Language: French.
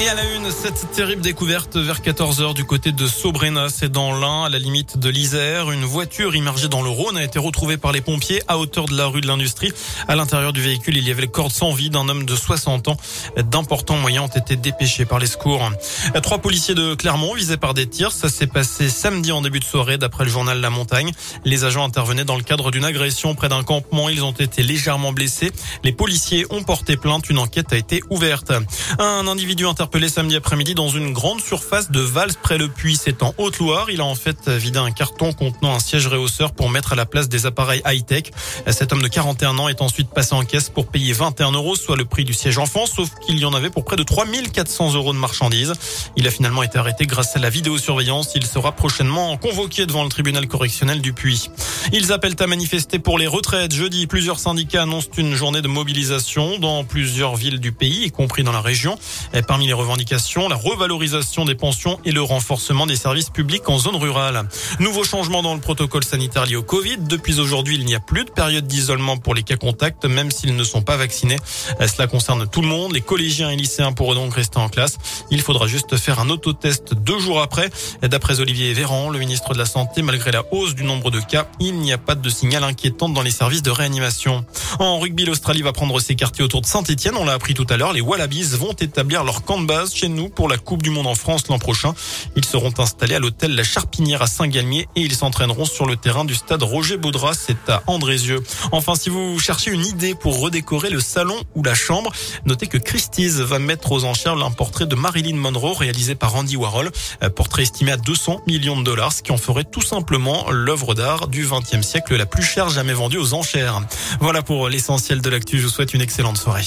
Et à la une, cette terrible découverte vers 14h du côté de Sobrena, c'est dans l'Ain, à la limite de l'Isère. Une voiture immergée dans le Rhône a été retrouvée par les pompiers à hauteur de la rue de l'Industrie. À l'intérieur du véhicule, il y avait le corps sans vie d'un homme de 60 ans. D'importants moyens ont été dépêchés par les secours. Trois policiers de Clermont visés par des tirs. Ça s'est passé samedi en début de soirée, d'après le journal La Montagne. Les agents intervenaient dans le cadre d'une agression près d'un campement. Ils ont été légèrement blessés. Les policiers ont porté plainte. Une enquête a été ouverte. Un individu interpellé interpellé samedi après-midi dans une grande surface de Vals près le Puy. C'est en Haute-Loire. Il a en fait vidé un carton contenant un siège réhausseur pour mettre à la place des appareils high-tech. Cet homme de 41 ans est ensuite passé en caisse pour payer 21 euros, soit le prix du siège enfant, sauf qu'il y en avait pour près de 3400 euros de marchandises. Il a finalement été arrêté grâce à la vidéosurveillance. Il sera prochainement convoqué devant le tribunal correctionnel du Puy. Ils appellent à manifester pour les retraites. Jeudi, plusieurs syndicats annoncent une journée de mobilisation dans plusieurs villes du pays, y compris dans la région. Et parmi les revendications, la revalorisation des pensions et le renforcement des services publics en zone rurale. Nouveau changement dans le protocole sanitaire lié au Covid. Depuis aujourd'hui, il n'y a plus de période d'isolement pour les cas contacts, même s'ils ne sont pas vaccinés. Cela concerne tout le monde. Les collégiens et lycéens pourront donc rester en classe. Il faudra juste faire un autotest deux jours après. D'après Olivier Véran, le ministre de la Santé, malgré la hausse du nombre de cas, il n'y a pas de signal inquiétant dans les services de réanimation. En rugby, l'Australie va prendre ses quartiers autour de Saint-Etienne. On l'a appris tout à l'heure. Les Wallabies vont établir leur camp de chez nous pour la Coupe du Monde en France l'an prochain. Ils seront installés à l'hôtel La Charpinière à Saint-Galmier et ils s'entraîneront sur le terrain du stade Roger Baudras. C'est à Andrézieux. Enfin, si vous cherchez une idée pour redécorer le salon ou la chambre, notez que Christie's va mettre aux enchères un portrait de Marilyn Monroe réalisé par Andy Warhol. Portrait estimé à 200 millions de dollars, ce qui en ferait tout simplement l'œuvre d'art du XXe siècle la plus chère jamais vendue aux enchères. Voilà pour l'essentiel de l'actu. Je vous souhaite une excellente soirée.